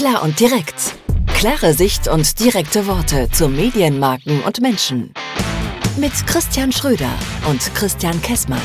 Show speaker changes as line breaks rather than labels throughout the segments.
Klar und direkt. Klare Sicht und direkte Worte zu Medienmarken und Menschen. Mit Christian Schröder und Christian Kessmann.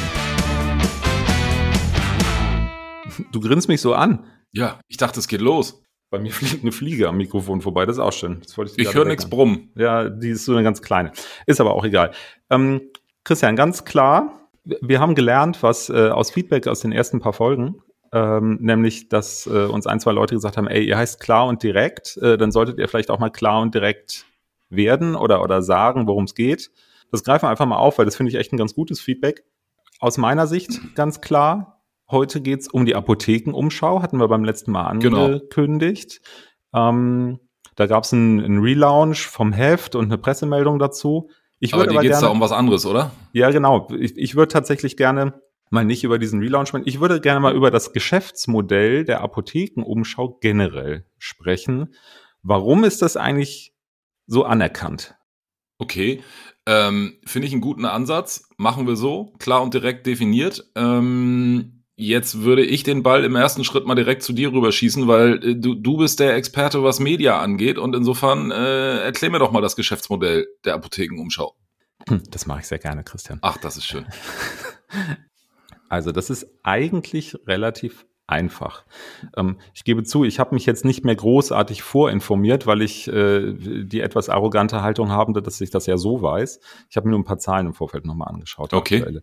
Du grinst mich so an.
Ja, ich dachte, es geht los.
Bei mir fliegt eine Fliege am Mikrofon vorbei, das ist auch schön.
ich ich höre nichts brummen.
Ja, die ist so eine ganz kleine. Ist aber auch egal. Ähm, Christian, ganz klar, wir haben gelernt, was äh, aus Feedback aus den ersten paar Folgen, ähm, nämlich, dass äh, uns ein, zwei Leute gesagt haben, ey, ihr heißt klar und direkt, äh, dann solltet ihr vielleicht auch mal klar und direkt werden oder, oder sagen, worum es geht. Das greifen wir einfach mal auf, weil das finde ich echt ein ganz gutes Feedback. Aus meiner Sicht ganz klar, heute geht es um die Apothekenumschau, hatten wir beim letzten Mal genau. angekündigt. Genau. Ähm, da gab es einen Relaunch vom Heft und eine Pressemeldung dazu.
Ich aber dir geht es da um was anderes, oder?
Ja, genau. Ich, ich würde tatsächlich gerne mal nicht über diesen Relaunch sprechen. Ich würde gerne mal über das Geschäftsmodell der Apothekenumschau generell sprechen. Warum ist das eigentlich so anerkannt?
Okay, ähm, finde ich einen guten Ansatz. Machen wir so, klar und direkt definiert. Ähm, jetzt würde ich den Ball im ersten Schritt mal direkt zu dir rüberschießen, weil äh, du, du bist der Experte, was Media angeht. Und insofern äh, erklär mir doch mal das Geschäftsmodell der Apothekenumschau.
Hm, das mache ich sehr gerne, Christian.
Ach, das ist schön.
Also das ist eigentlich relativ einfach. Ähm, ich gebe zu, ich habe mich jetzt nicht mehr großartig vorinformiert, weil ich äh, die etwas arrogante Haltung habe, dass ich das ja so weiß. Ich habe mir nur ein paar Zahlen im Vorfeld nochmal angeschaut.
Okay.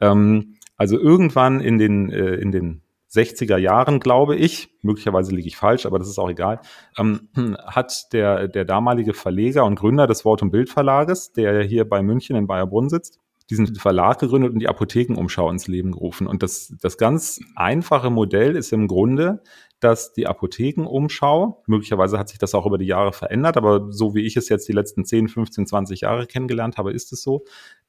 Ähm, also irgendwann in den, äh, in den 60er Jahren, glaube ich, möglicherweise liege ich falsch, aber das ist auch egal, ähm, hat der, der damalige Verleger und Gründer des Wort- und Bildverlages, der hier bei München in Bayerbrunn sitzt, diesen Verlag gegründet und die Apothekenumschau ins Leben gerufen. Und das, das ganz einfache Modell ist im Grunde, dass die Apothekenumschau, möglicherweise hat sich das auch über die Jahre verändert, aber so wie ich es jetzt die letzten 10, 15, 20 Jahre kennengelernt habe, ist es so.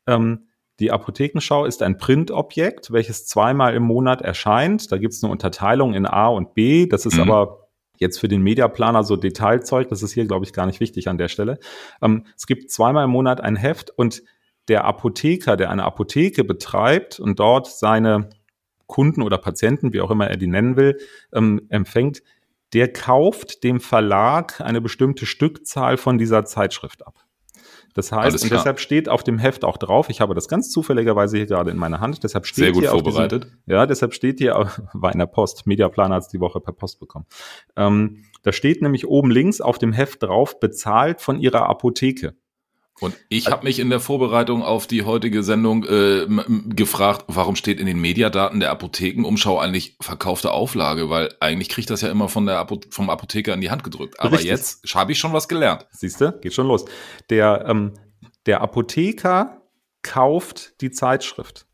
Ähm, die Apothekenschau ist ein Printobjekt, welches zweimal im Monat erscheint. Da gibt es eine Unterteilung in A und B. Das ist mhm. aber jetzt für den Mediaplaner so Detailzeug. Das ist hier, glaube ich, gar nicht wichtig an der Stelle. Ähm, es gibt zweimal im Monat ein Heft und der Apotheker, der eine Apotheke betreibt und dort seine Kunden oder Patienten, wie auch immer er die nennen will, ähm, empfängt, der kauft dem Verlag eine bestimmte Stückzahl von dieser Zeitschrift ab. Das heißt, und deshalb steht auf dem Heft auch drauf, ich habe das ganz zufälligerweise hier gerade in meiner Hand, deshalb steht
Sehr gut
hier
vorbereitet.
Diesem, ja, deshalb steht hier, war in der Post, Mediaplaner hat es die Woche per Post bekommen. Ähm, da steht nämlich oben links auf dem Heft drauf, bezahlt von ihrer Apotheke.
Und ich habe mich in der Vorbereitung auf die heutige Sendung äh, gefragt, warum steht in den Mediadaten der Apothekenumschau eigentlich verkaufte Auflage? Weil eigentlich kriegt das ja immer von der Apo vom Apotheker in die Hand gedrückt. Aber Richtig. jetzt habe ich schon was gelernt.
Siehst du, geht schon los. Der, ähm, der Apotheker kauft die Zeitschrift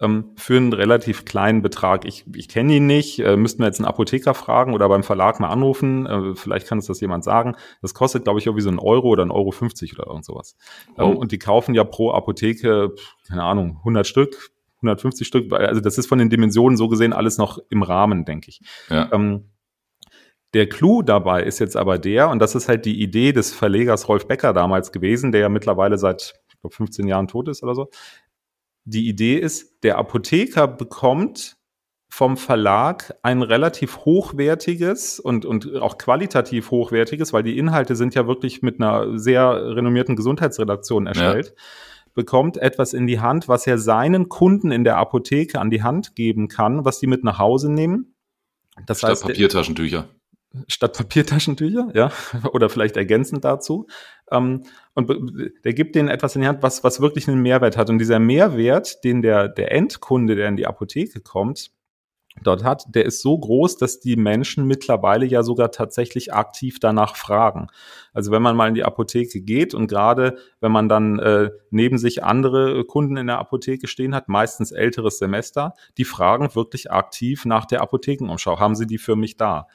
ähm, für einen relativ kleinen Betrag. Ich, ich kenne ihn nicht, äh, müssten wir jetzt einen Apotheker fragen oder beim Verlag mal anrufen. Äh, vielleicht kann uns das jemand sagen. Das kostet, glaube ich, irgendwie so ein Euro oder ein Euro 50 oder irgend sowas. Ähm, oh. Ähm, und die kaufen ja pro Apotheke, keine Ahnung, 100 Stück, 150 Stück. Also das ist von den Dimensionen so gesehen alles noch im Rahmen, denke ich. Ja. Ähm, der Clou dabei ist jetzt aber der, und das ist halt die Idee des Verlegers Rolf Becker damals gewesen, der ja mittlerweile seit ich glaube, 15 Jahren tot ist oder so, die Idee ist, der Apotheker bekommt vom Verlag ein relativ hochwertiges und, und auch qualitativ hochwertiges, weil die Inhalte sind ja wirklich mit einer sehr renommierten Gesundheitsredaktion erstellt, ja. bekommt etwas in die Hand, was er seinen Kunden in der Apotheke an die Hand geben kann, was die mit nach Hause nehmen.
Das Statt heißt, Papiertaschentücher
statt Papiertaschentücher, ja, oder vielleicht ergänzend dazu. Ähm, und der gibt denen etwas in die Hand, was, was wirklich einen Mehrwert hat. Und dieser Mehrwert, den der, der Endkunde, der in die Apotheke kommt, dort hat, der ist so groß, dass die Menschen mittlerweile ja sogar tatsächlich aktiv danach fragen. Also wenn man mal in die Apotheke geht und gerade wenn man dann äh, neben sich andere Kunden in der Apotheke stehen hat, meistens älteres Semester, die fragen wirklich aktiv nach der Apothekenumschau. Haben Sie die für mich da?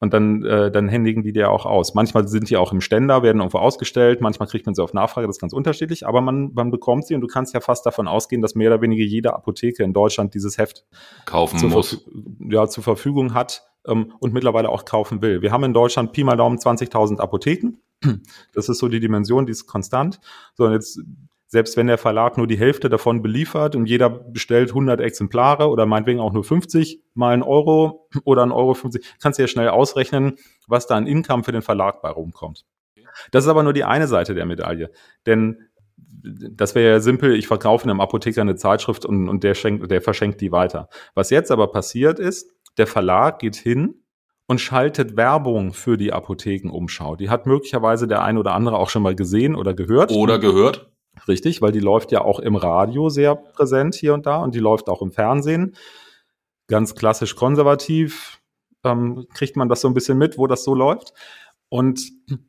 Und dann, äh, dann händigen die dir auch aus. Manchmal sind die auch im Ständer, werden irgendwo ausgestellt, manchmal kriegt man sie auf Nachfrage, das ist ganz unterschiedlich, aber man, man bekommt sie und du kannst ja fast davon ausgehen, dass mehr oder weniger jede Apotheke in Deutschland dieses Heft
kaufen zur muss.
Ja, zur Verfügung hat ähm, und mittlerweile auch kaufen will. Wir haben in Deutschland Pi mal Daumen 20.000 Apotheken. Das ist so die Dimension, die ist konstant. So, und jetzt selbst wenn der Verlag nur die Hälfte davon beliefert und jeder bestellt 100 Exemplare oder meinetwegen auch nur 50 mal ein Euro oder ein Euro 50, kannst du ja schnell ausrechnen, was da an Income für den Verlag bei rumkommt. Das ist aber nur die eine Seite der Medaille. Denn das wäre ja simpel, ich verkaufe einem Apotheker eine Zeitschrift und, und der, schenkt, der verschenkt die weiter. Was jetzt aber passiert ist, der Verlag geht hin und schaltet Werbung für die Apothekenumschau. Die hat möglicherweise der ein oder andere auch schon mal gesehen oder gehört.
Oder gehört.
Richtig, weil die läuft ja auch im Radio sehr präsent hier und da und die läuft auch im Fernsehen. Ganz klassisch konservativ ähm, kriegt man das so ein bisschen mit, wo das so läuft. Und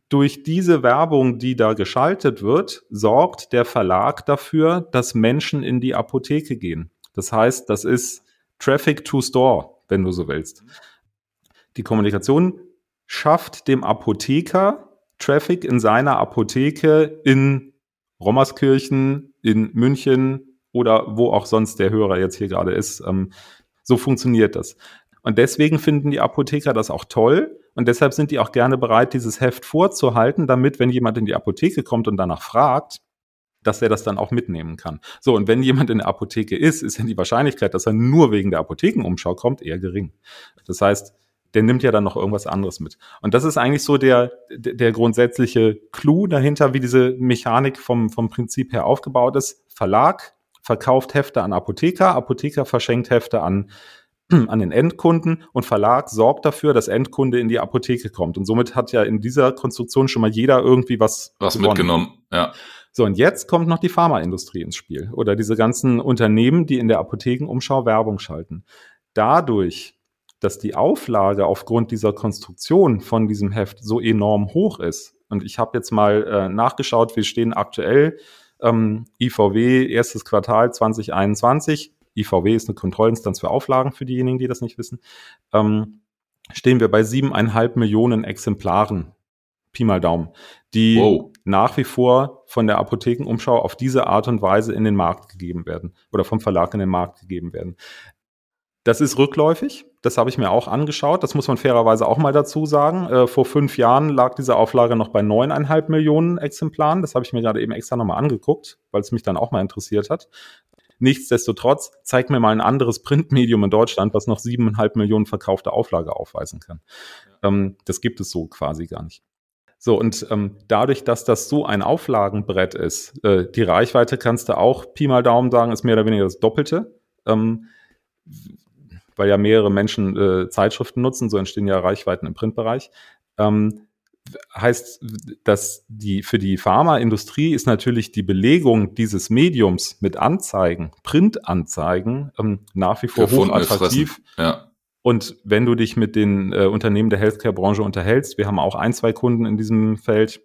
durch diese Werbung, die da geschaltet wird, sorgt der Verlag dafür, dass Menschen in die Apotheke gehen. Das heißt, das ist Traffic to Store, wenn du so willst. Die Kommunikation schafft dem Apotheker Traffic in seiner Apotheke in Rommerskirchen, in München oder wo auch sonst der Hörer jetzt hier gerade ist. Ähm, so funktioniert das. Und deswegen finden die Apotheker das auch toll. Und deshalb sind die auch gerne bereit, dieses Heft vorzuhalten, damit, wenn jemand in die Apotheke kommt und danach fragt, dass er das dann auch mitnehmen kann. So, und wenn jemand in der Apotheke ist, ist ja die Wahrscheinlichkeit, dass er nur wegen der Apothekenumschau kommt, eher gering. Das heißt, der nimmt ja dann noch irgendwas anderes mit. Und das ist eigentlich so der, der grundsätzliche Clou dahinter, wie diese Mechanik vom, vom Prinzip her aufgebaut ist. Verlag verkauft Hefte an Apotheker, Apotheker verschenkt Hefte an, an den Endkunden und Verlag sorgt dafür, dass Endkunde in die Apotheke kommt. Und somit hat ja in dieser Konstruktion schon mal jeder irgendwie was,
was gewonnen. mitgenommen. Ja.
So, und jetzt kommt noch die Pharmaindustrie ins Spiel oder diese ganzen Unternehmen, die in der Apothekenumschau Werbung schalten. Dadurch dass die Auflage aufgrund dieser Konstruktion von diesem Heft so enorm hoch ist. Und ich habe jetzt mal äh, nachgeschaut, wir stehen aktuell ähm, IVW erstes Quartal 2021. IVW ist eine Kontrollinstanz für Auflagen für diejenigen, die das nicht wissen. Ähm, stehen wir bei siebeneinhalb Millionen Exemplaren. Pi mal Daumen, die wow. nach wie vor von der Apothekenumschau auf diese Art und Weise in den Markt gegeben werden oder vom Verlag in den Markt gegeben werden. Das ist rückläufig. Das habe ich mir auch angeschaut. Das muss man fairerweise auch mal dazu sagen. Äh, vor fünf Jahren lag diese Auflage noch bei neuneinhalb Millionen Exemplaren. Das habe ich mir gerade eben extra nochmal angeguckt, weil es mich dann auch mal interessiert hat. Nichtsdestotrotz, zeig mir mal ein anderes Printmedium in Deutschland, was noch siebeneinhalb Millionen verkaufte Auflage aufweisen kann. Ähm, das gibt es so quasi gar nicht. So, und ähm, dadurch, dass das so ein Auflagenbrett ist, äh, die Reichweite kannst du auch Pi mal Daumen sagen, ist mehr oder weniger das Doppelte. Ähm, weil ja mehrere Menschen äh, Zeitschriften nutzen, so entstehen ja Reichweiten im Printbereich. Ähm, heißt, dass die für die Pharmaindustrie ist natürlich die Belegung dieses Mediums mit Anzeigen, Printanzeigen, ähm, nach wie vor hochattraktiv.
Ja.
Und wenn du dich mit den äh, Unternehmen der Healthcare-Branche unterhältst, wir haben auch ein, zwei Kunden in diesem Feld,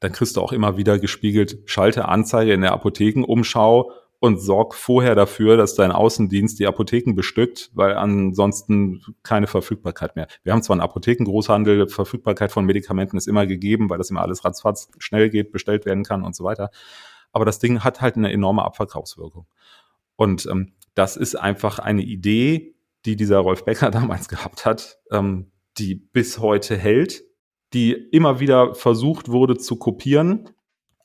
dann kriegst du auch immer wieder gespiegelt, schalte Anzeige in der Apothekenumschau und sorg vorher dafür, dass dein Außendienst die Apotheken bestückt, weil ansonsten keine Verfügbarkeit mehr. Wir haben zwar einen Apothekengroßhandel, Verfügbarkeit von Medikamenten ist immer gegeben, weil das immer alles ratzfatz schnell geht, bestellt werden kann und so weiter. Aber das Ding hat halt eine enorme Abverkaufswirkung. Und ähm, das ist einfach eine Idee, die dieser Rolf Becker damals gehabt hat, ähm, die bis heute hält, die immer wieder versucht wurde zu kopieren,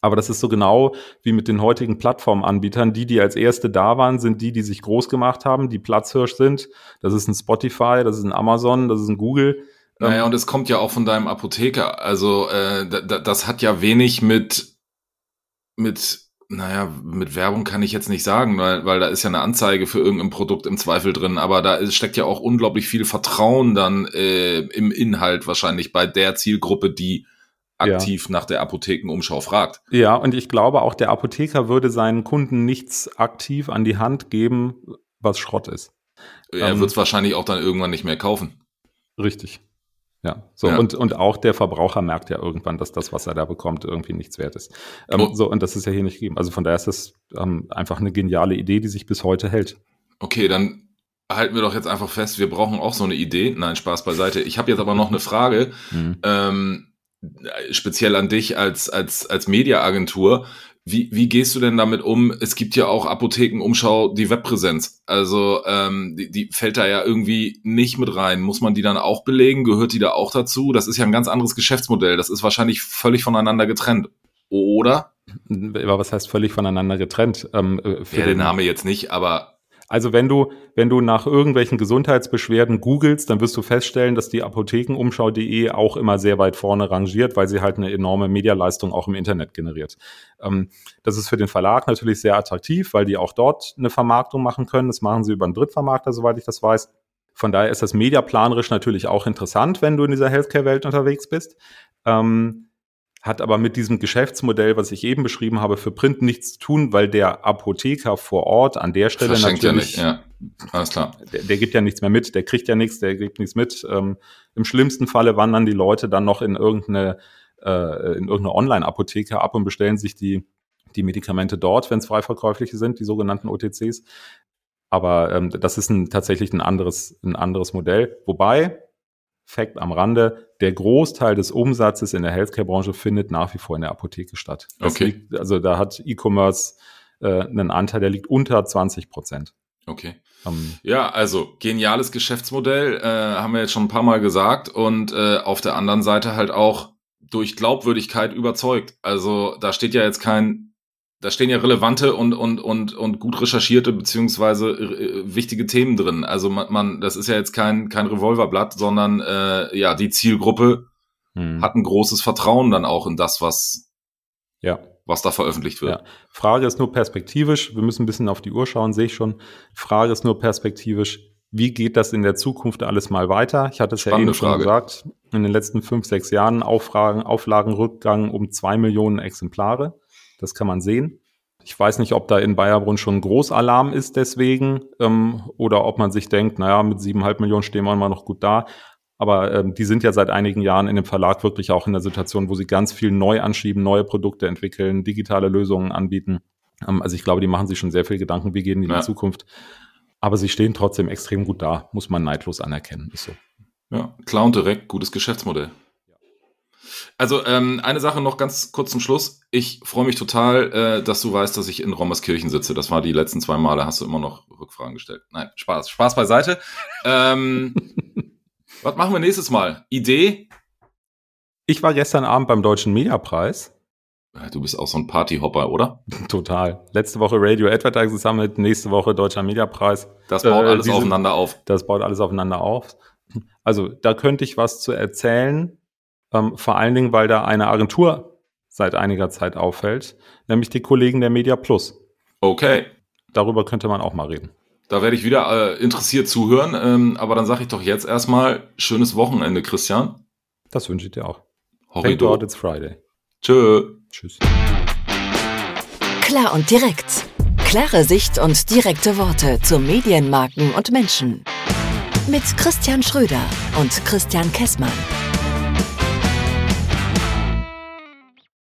aber das ist so genau wie mit den heutigen Plattformanbietern. Die, die als erste da waren, sind die, die sich groß gemacht haben, die Platzhirsch sind. Das ist ein Spotify, das ist ein Amazon, das ist ein Google.
Naja, ähm, und es kommt ja auch von deinem Apotheker. Also äh, das hat ja wenig mit, mit, naja, mit Werbung kann ich jetzt nicht sagen, weil, weil da ist ja eine Anzeige für irgendein Produkt im Zweifel drin, aber da ist, steckt ja auch unglaublich viel Vertrauen dann äh, im Inhalt wahrscheinlich bei der Zielgruppe, die aktiv ja. nach der Apothekenumschau fragt.
Ja, und ich glaube auch, der Apotheker würde seinen Kunden nichts aktiv an die Hand geben, was Schrott ist.
Er ähm, wird es wahrscheinlich auch dann irgendwann nicht mehr kaufen.
Richtig. Ja, so ja. Und, und auch der Verbraucher merkt ja irgendwann, dass das, was er da bekommt, irgendwie nichts wert ist. Ähm, oh. So, und das ist ja hier nicht gegeben. Also von daher ist das ähm, einfach eine geniale Idee, die sich bis heute hält.
Okay, dann halten wir doch jetzt einfach fest, wir brauchen auch so eine Idee. Nein, Spaß beiseite. Ich habe jetzt aber noch eine Frage. Mhm. Ähm, speziell an dich als, als, als Mediaagentur. Wie, wie gehst du denn damit um? Es gibt ja auch Apothekenumschau, die Webpräsenz. Also ähm, die, die fällt da ja irgendwie nicht mit rein. Muss man die dann auch belegen? Gehört die da auch dazu? Das ist ja ein ganz anderes Geschäftsmodell. Das ist wahrscheinlich völlig voneinander getrennt. oder?
Aber was heißt völlig voneinander getrennt?
Ähm, äh, für ja, den Name jetzt nicht, aber
also wenn du, wenn du nach irgendwelchen Gesundheitsbeschwerden googelst, dann wirst du feststellen, dass die Apothekenumschau.de auch immer sehr weit vorne rangiert, weil sie halt eine enorme Medialeistung auch im Internet generiert. Ähm, das ist für den Verlag natürlich sehr attraktiv, weil die auch dort eine Vermarktung machen können. Das machen sie über einen Drittvermarkter, soweit ich das weiß. Von daher ist das mediaplanerisch natürlich auch interessant, wenn du in dieser Healthcare-Welt unterwegs bist. Ähm, hat aber mit diesem Geschäftsmodell, was ich eben beschrieben habe, für Print nichts zu tun, weil der Apotheker vor Ort an der Stelle
Verschenkt natürlich, ja, nicht, ja. alles klar.
Der, der, gibt ja nichts mehr mit, der kriegt ja nichts, der gibt nichts mit. Ähm, Im schlimmsten Falle wandern die Leute dann noch in irgendeine, äh, in irgendeine Online-Apotheke ab und bestellen sich die, die Medikamente dort, wenn es frei verkäufliche sind, die sogenannten OTCs. Aber ähm, das ist ein, tatsächlich ein anderes, ein anderes Modell. Wobei, Fact am Rande, der Großteil des Umsatzes in der Healthcare-Branche findet nach wie vor in der Apotheke statt.
Das okay.
Liegt, also da hat E-Commerce äh, einen Anteil, der liegt unter 20 Prozent.
Okay. Um, ähm, ja, also geniales Geschäftsmodell, äh, haben wir jetzt schon ein paar Mal gesagt und äh, auf der anderen Seite halt auch durch Glaubwürdigkeit überzeugt. Also da steht ja jetzt kein da stehen ja relevante und und und und gut recherchierte beziehungsweise äh, wichtige Themen drin. Also man, man, das ist ja jetzt kein kein Revolverblatt, sondern äh, ja die Zielgruppe hm. hat ein großes Vertrauen dann auch in das, was
ja
was da veröffentlicht wird. Ja.
Frage ist nur perspektivisch. Wir müssen ein bisschen auf die Uhr schauen, sehe ich schon. Frage ist nur perspektivisch. Wie geht das in der Zukunft alles mal weiter? Ich hatte es Spannende ja eben schon Frage. gesagt. In den letzten fünf, sechs Jahren Auflagen, Auflagenrückgang um zwei Millionen Exemplare. Das kann man sehen. Ich weiß nicht, ob da in Bayerbrunn schon Großalarm ist deswegen ähm, oder ob man sich denkt, naja, mit siebeneinhalb Millionen stehen wir immer noch gut da. Aber ähm, die sind ja seit einigen Jahren in dem Verlag wirklich auch in der Situation, wo sie ganz viel neu anschieben, neue Produkte entwickeln, digitale Lösungen anbieten. Ähm, also ich glaube, die machen sich schon sehr viel Gedanken, wie gehen in ja. die Zukunft. Aber sie stehen trotzdem extrem gut da, muss man neidlos anerkennen. Ist so.
Ja, klar und direkt, gutes Geschäftsmodell. Also ähm, eine Sache noch ganz kurz zum Schluss. Ich freue mich total, äh, dass du weißt, dass ich in Rommerskirchen sitze. Das war die letzten zwei Male, hast du immer noch Rückfragen gestellt. Nein, Spaß. Spaß beiseite. ähm, was machen wir nächstes Mal? Idee?
Ich war gestern Abend beim Deutschen Mediapreis.
Du bist auch so ein Partyhopper, oder?
Total. Letzte Woche Radio Advertising Summit, nächste Woche Deutscher Mediapreis.
Das baut äh, alles diese, aufeinander auf.
Das baut alles aufeinander auf. Also da könnte ich was zu erzählen. Ähm, vor allen Dingen, weil da eine Agentur seit einiger Zeit auffällt, nämlich die Kollegen der Media Plus.
Okay.
Darüber könnte man auch mal reden.
Da werde ich wieder äh, interessiert zuhören, ähm, aber dann sage ich doch jetzt erstmal schönes Wochenende, Christian.
Das wünsche ich dir auch.
Horrido.
Thank God it's Friday.
Tschö.
Tschüss.
Klar und direkt. Klare Sicht und direkte Worte zu Medienmarken und Menschen. Mit Christian Schröder und Christian Kessmann.